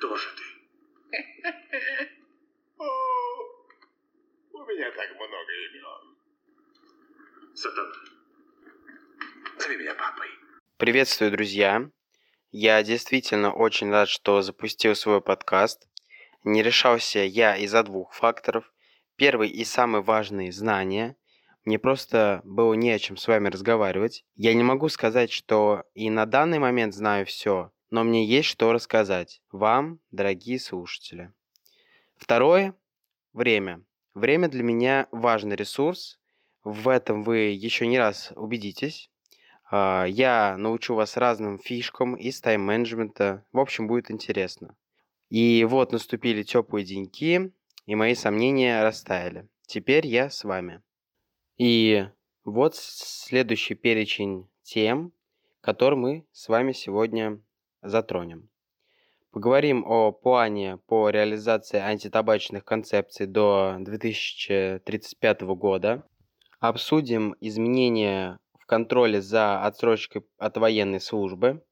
Кто же ты? О, у меня так много имен. Сатана. Зови меня папой. Приветствую, друзья! Я действительно очень рад, что запустил свой подкаст. Не решался я из-за двух факторов. Первый и самый важный – знания. Мне просто было не о чем с вами разговаривать. Я не могу сказать, что и на данный момент знаю все, но мне есть что рассказать вам, дорогие слушатели. Второе – время. Время для меня важный ресурс. В этом вы еще не раз убедитесь. А, Я научу вас разным фишкам из тайм-менеджмента. В общем, будет интересно. И вот наступили теплые деньки, и мои сомнения растаяли. Теперь я с вами. И вот следующий перечень тем, который мы с вами сегодня затронем. Поговорим о плане по реализации антитабачных концепций до 2035 года. Обсудим изменения в контроле за отсрочкой от военной службы.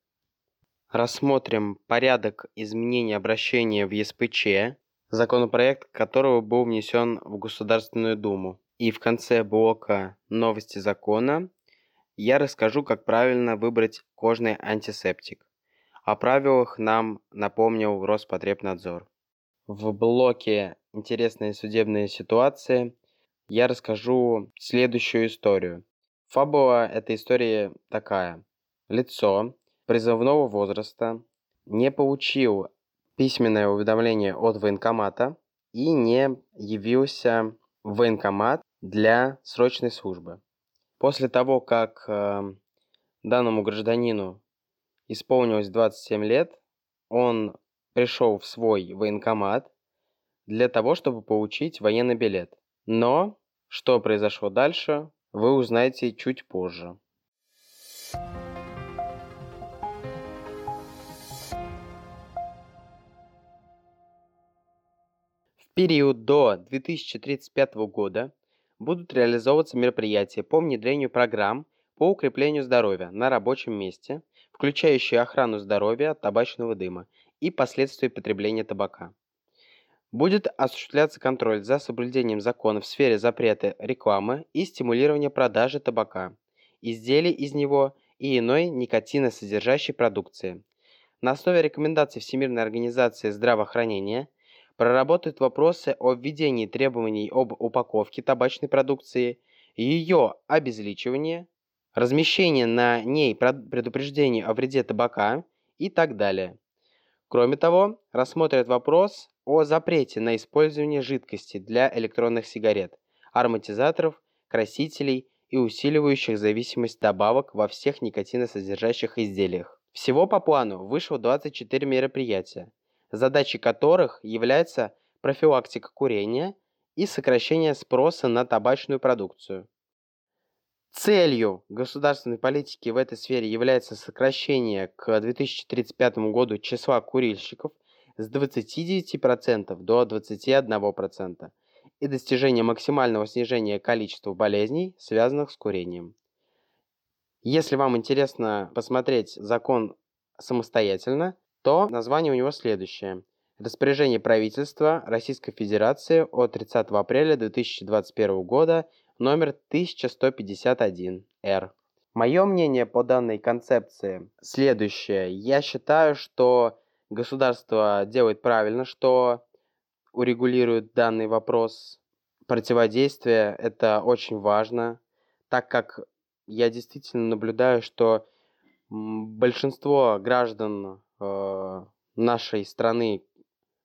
Рассмотрим порядок изменения обращения в ЕСПЧ, законопроект которого был внесен в Государственную Думу. И в конце блока «Новости закона» я расскажу, как правильно выбрать кожный антисептик. О правилах нам напомнил Роспотребнадзор. В блоке «Интересные судебные ситуации» я расскажу следующую историю. Фабула этой истории такая. Лицо призывного возраста не получил письменное уведомление от военкомата и не явился в военкомат для срочной службы. После того, как э, данному гражданину исполнилось 27 лет, он пришел в свой военкомат для того, чтобы получить военный билет. Но что произошло дальше, вы узнаете чуть позже. В период до 2035 года будут реализовываться мероприятия по внедрению программ по укреплению здоровья на рабочем месте, включающие охрану здоровья от табачного дыма и последствий потребления табака. Будет осуществляться контроль за соблюдением закона в сфере запрета рекламы и стимулирования продажи табака, изделий из него и иной никотиносодержащей продукции. На основе рекомендаций Всемирной организации здравоохранения проработают вопросы о введении требований об упаковке табачной продукции, ее обезличивании, размещении на ней предупреждений о вреде табака и так далее. Кроме того, рассмотрят вопрос о запрете на использование жидкости для электронных сигарет, ароматизаторов, красителей и усиливающих зависимость добавок во всех никотиносодержащих изделиях. Всего по плану вышло 24 мероприятия, задачей которых является профилактика курения и сокращение спроса на табачную продукцию. Целью государственной политики в этой сфере является сокращение к 2035 году числа курильщиков с 29% до 21% и достижение максимального снижения количества болезней, связанных с курением. Если вам интересно посмотреть закон самостоятельно, то название у него следующее. Распоряжение правительства Российской Федерации от 30 апреля 2021 года номер 1151-Р. Мое мнение по данной концепции следующее. Я считаю, что государство делает правильно, что урегулирует данный вопрос противодействия. Это очень важно, так как я действительно наблюдаю, что большинство граждан э, нашей страны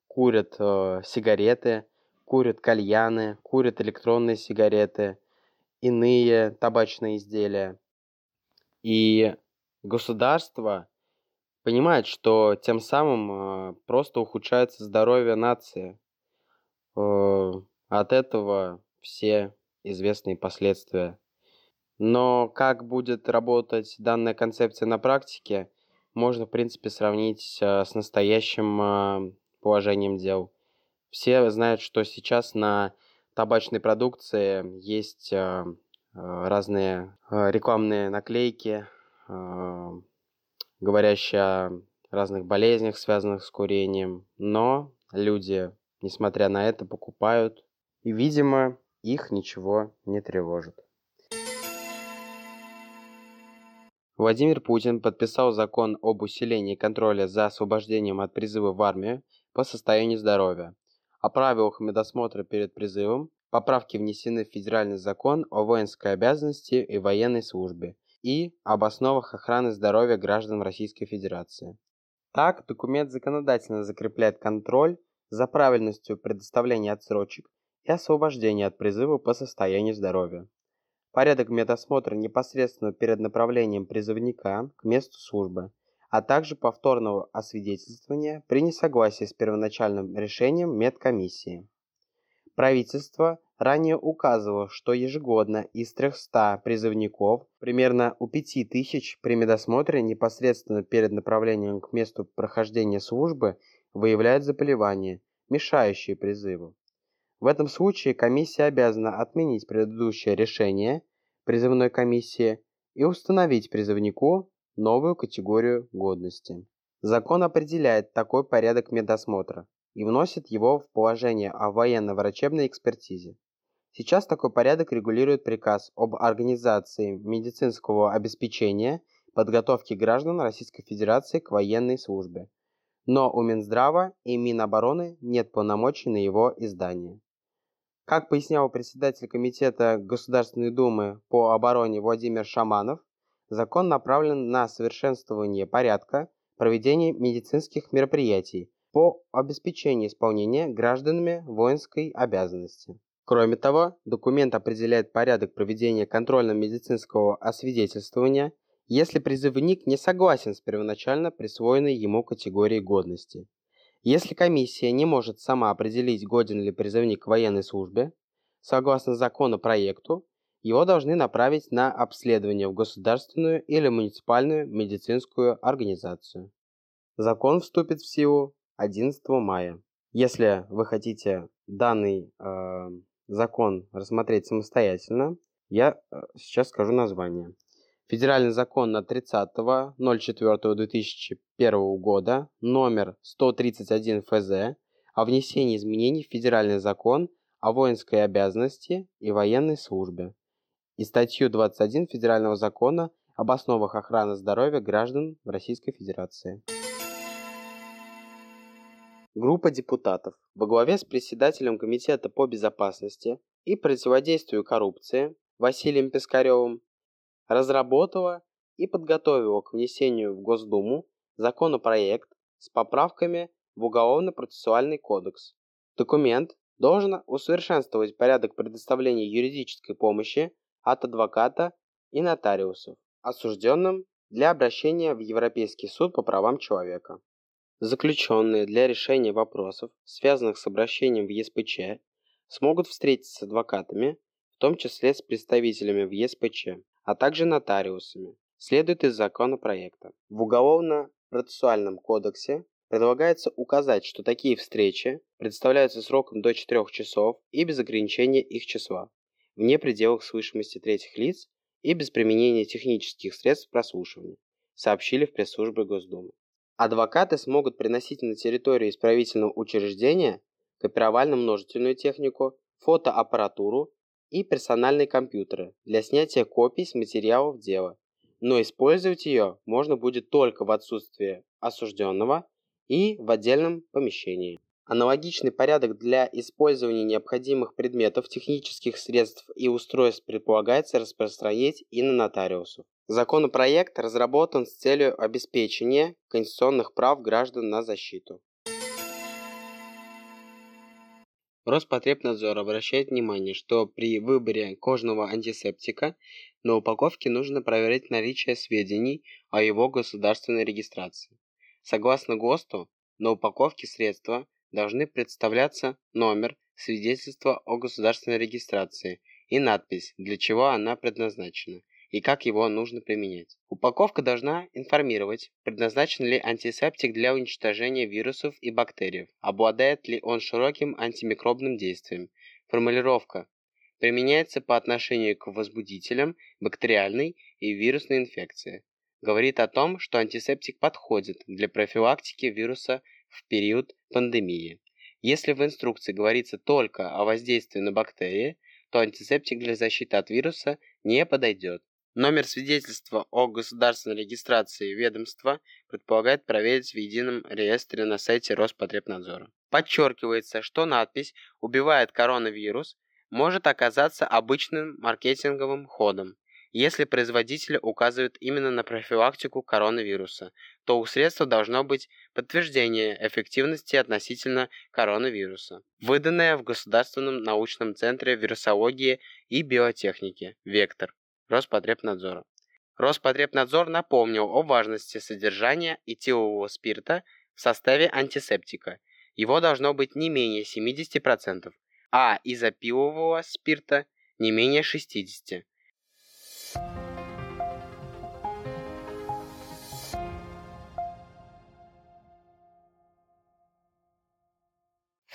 курят э, сигареты, курят кальяны, курят электронные сигареты, иные табачные изделия. И государство понимает, что тем самым э, просто ухудшается здоровье нации. Э, от этого все известные последствия. Но как будет работать данная концепция на практике, можно, в принципе, сравнить э, с настоящим положением дел. Все знают, что сейчас на табачной продукции есть разные рекламные наклейки, говорящие о разных болезнях, связанных с курением. Но люди, несмотря на это, покупают. И, видимо, их ничего не тревожит. Владимир Путин подписал закон об усилении контроля за освобождением от призыва в армию по состоянию здоровья. О правилах медосмотра перед призывом поправки внесены в Федеральный закон о воинской обязанности и военной службе и об основах охраны здоровья граждан Российской Федерации. Так, документ законодательно закрепляет контроль за правильностью предоставления отсрочек и освобождения от призыва по состоянию здоровья. Порядок медосмотра непосредственно перед направлением призывника к месту службы, а также повторного освидетельствования при несогласии с первоначальным решением медкомиссии. Правительство ранее указывало, что ежегодно из 300 призывников примерно у 5000 при медосмотре непосредственно перед направлением к месту прохождения службы выявляют заболевания, мешающие призыву. В этом случае комиссия обязана отменить предыдущее решение призывной комиссии и установить призывнику новую категорию годности. Закон определяет такой порядок медосмотра и вносит его в положение о военно-врачебной экспертизе. Сейчас такой порядок регулирует приказ об организации медицинского обеспечения подготовки граждан Российской Федерации к военной службе. Но у Минздрава и Минобороны нет полномочий на его издание. Как пояснял председатель Комитета Государственной Думы по обороне Владимир Шаманов, закон направлен на совершенствование порядка проведения медицинских мероприятий по обеспечению исполнения гражданами воинской обязанности. Кроме того, документ определяет порядок проведения контрольно-медицинского освидетельствования, если призывник не согласен с первоначально присвоенной ему категорией годности. Если комиссия не может сама определить, годен ли призывник к военной службе, согласно законопроекту, его должны направить на обследование в государственную или муниципальную медицинскую организацию. Закон вступит в силу 11 мая. Если вы хотите данный э, закон рассмотреть самостоятельно, я э, сейчас скажу название. Федеральный закон на 30.04.2001 года номер 131 ФЗ о внесении изменений в Федеральный закон о воинской обязанности и военной службе и статью 21 Федерального закона об основах охраны здоровья граждан Российской Федерации. Группа депутатов во главе с председателем Комитета по безопасности и противодействию коррупции Василием Пискаревым разработала и подготовила к внесению в Госдуму законопроект с поправками в Уголовно-процессуальный кодекс. Документ должен усовершенствовать порядок предоставления юридической помощи от адвоката и нотариусов, осужденным для обращения в Европейский суд по правам человека. Заключенные для решения вопросов, связанных с обращением в ЕСПЧ, смогут встретиться с адвокатами, в том числе с представителями в ЕСПЧ, а также нотариусами, следует из законопроекта. В Уголовно-процессуальном кодексе предлагается указать, что такие встречи представляются сроком до 4 часов и без ограничения их числа, вне пределах слышимости третьих лиц и без применения технических средств прослушивания, сообщили в пресс-службе Госдумы. Адвокаты смогут приносить на территорию исправительного учреждения копировально-множительную технику, фотоаппаратуру и персональные компьютеры для снятия копий с материалов дела, но использовать ее можно будет только в отсутствие осужденного и в отдельном помещении. Аналогичный порядок для использования необходимых предметов, технических средств и устройств предполагается распространить и на нотариусов. Законопроект разработан с целью обеспечения конституционных прав граждан на защиту. Роспотребнадзор обращает внимание, что при выборе кожного антисептика на упаковке нужно проверить наличие сведений о его государственной регистрации. Согласно ГОСТу, на упаковке средства должны представляться номер свидетельства о государственной регистрации и надпись, для чего она предназначена и как его нужно применять. Упаковка должна информировать, предназначен ли антисептик для уничтожения вирусов и бактерий, обладает ли он широким антимикробным действием. Формулировка применяется по отношению к возбудителям бактериальной и вирусной инфекции. говорит о том, что антисептик подходит для профилактики вируса в период пандемии. Если в инструкции говорится только о воздействии на бактерии, то антисептик для защиты от вируса не подойдет. Номер свидетельства о государственной регистрации ведомства предполагает проверить в едином реестре на сайте Роспотребнадзора. Подчеркивается, что надпись «Убивает коронавирус» может оказаться обычным маркетинговым ходом. Если производитель указывает именно на профилактику коронавируса, то у средства должно быть подтверждение эффективности относительно коронавируса, выданное в Государственном научном центре вирусологии и биотехники «Вектор» Роспотребнадзора. Роспотребнадзор напомнил о важности содержания этилового спирта в составе антисептика. Его должно быть не менее 70%, а изопилового спирта не менее 60%.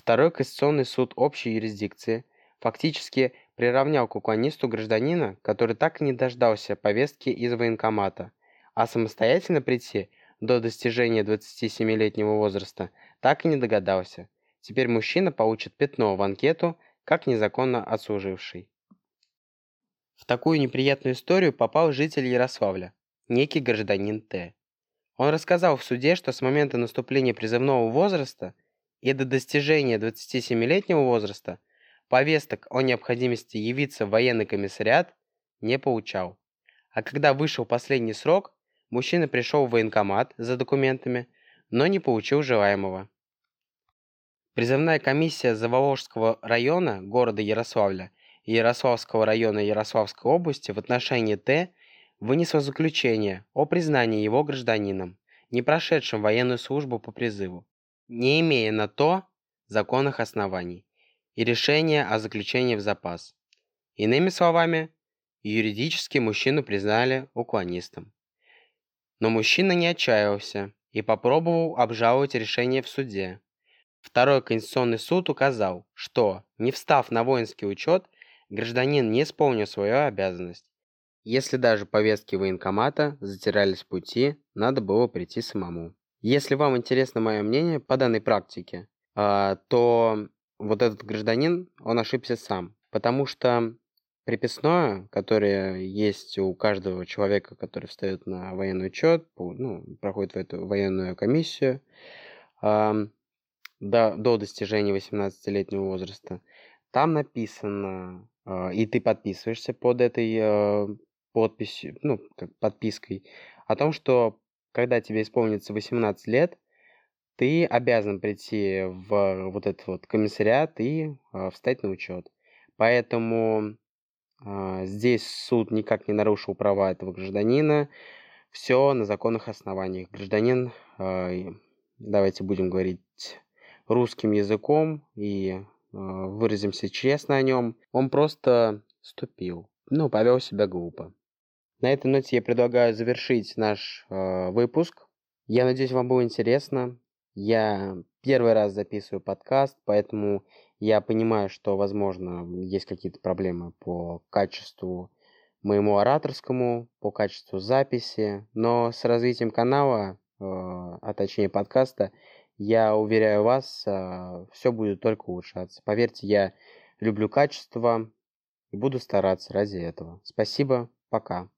Второй Конституционный суд общей юрисдикции фактически приравнял к уклонисту гражданина, который так и не дождался повестки из военкомата, а самостоятельно прийти до достижения 27-летнего возраста так и не догадался. Теперь мужчина получит пятно в анкету как незаконно отслуживший. В такую неприятную историю попал житель Ярославля, некий гражданин Т. Он рассказал в суде, что с момента наступления призывного возраста – и до достижения 27-летнего возраста повесток о необходимости явиться в военный комиссариат не получал. А когда вышел последний срок, мужчина пришел в военкомат за документами, но не получил желаемого. Призывная комиссия Заволожского района города Ярославля и Ярославского района Ярославской области в отношении Т вынесла заключение о признании его гражданином, не прошедшим военную службу по призыву не имея на то законных оснований, и решение о заключении в запас. Иными словами, юридически мужчину признали уклонистом. Но мужчина не отчаялся и попробовал обжаловать решение в суде. Второй Конституционный суд указал, что, не встав на воинский учет, гражданин не исполнил свою обязанность. Если даже повестки военкомата затирались пути, надо было прийти самому. Если вам интересно мое мнение по данной практике, а, то вот этот гражданин, он ошибся сам. Потому что приписное, которое есть у каждого человека, который встает на военный учет, ну, проходит в эту военную комиссию до, до достижения 18-летнего возраста, там написано, а, и ты подписываешься под этой а, подписью, ну, как подпиской, о том, что когда тебе исполнится 18 лет, ты обязан прийти в вот этот вот комиссариат и э, встать на учет. Поэтому э, здесь суд никак не нарушил права этого гражданина. Все на законных основаниях. Гражданин, э, давайте будем говорить русским языком и э, выразимся честно о нем. Он просто ступил. Ну, повел себя глупо. На этой ноте я предлагаю завершить наш э, выпуск. Я надеюсь, вам было интересно. Я первый раз записываю подкаст, поэтому я понимаю, что, возможно, есть какие-то проблемы по качеству моему ораторскому, по качеству записи, но с развитием канала, э, а точнее подкаста, я уверяю вас, э, все будет только улучшаться. Поверьте, я люблю качество и буду стараться ради этого. Спасибо, пока.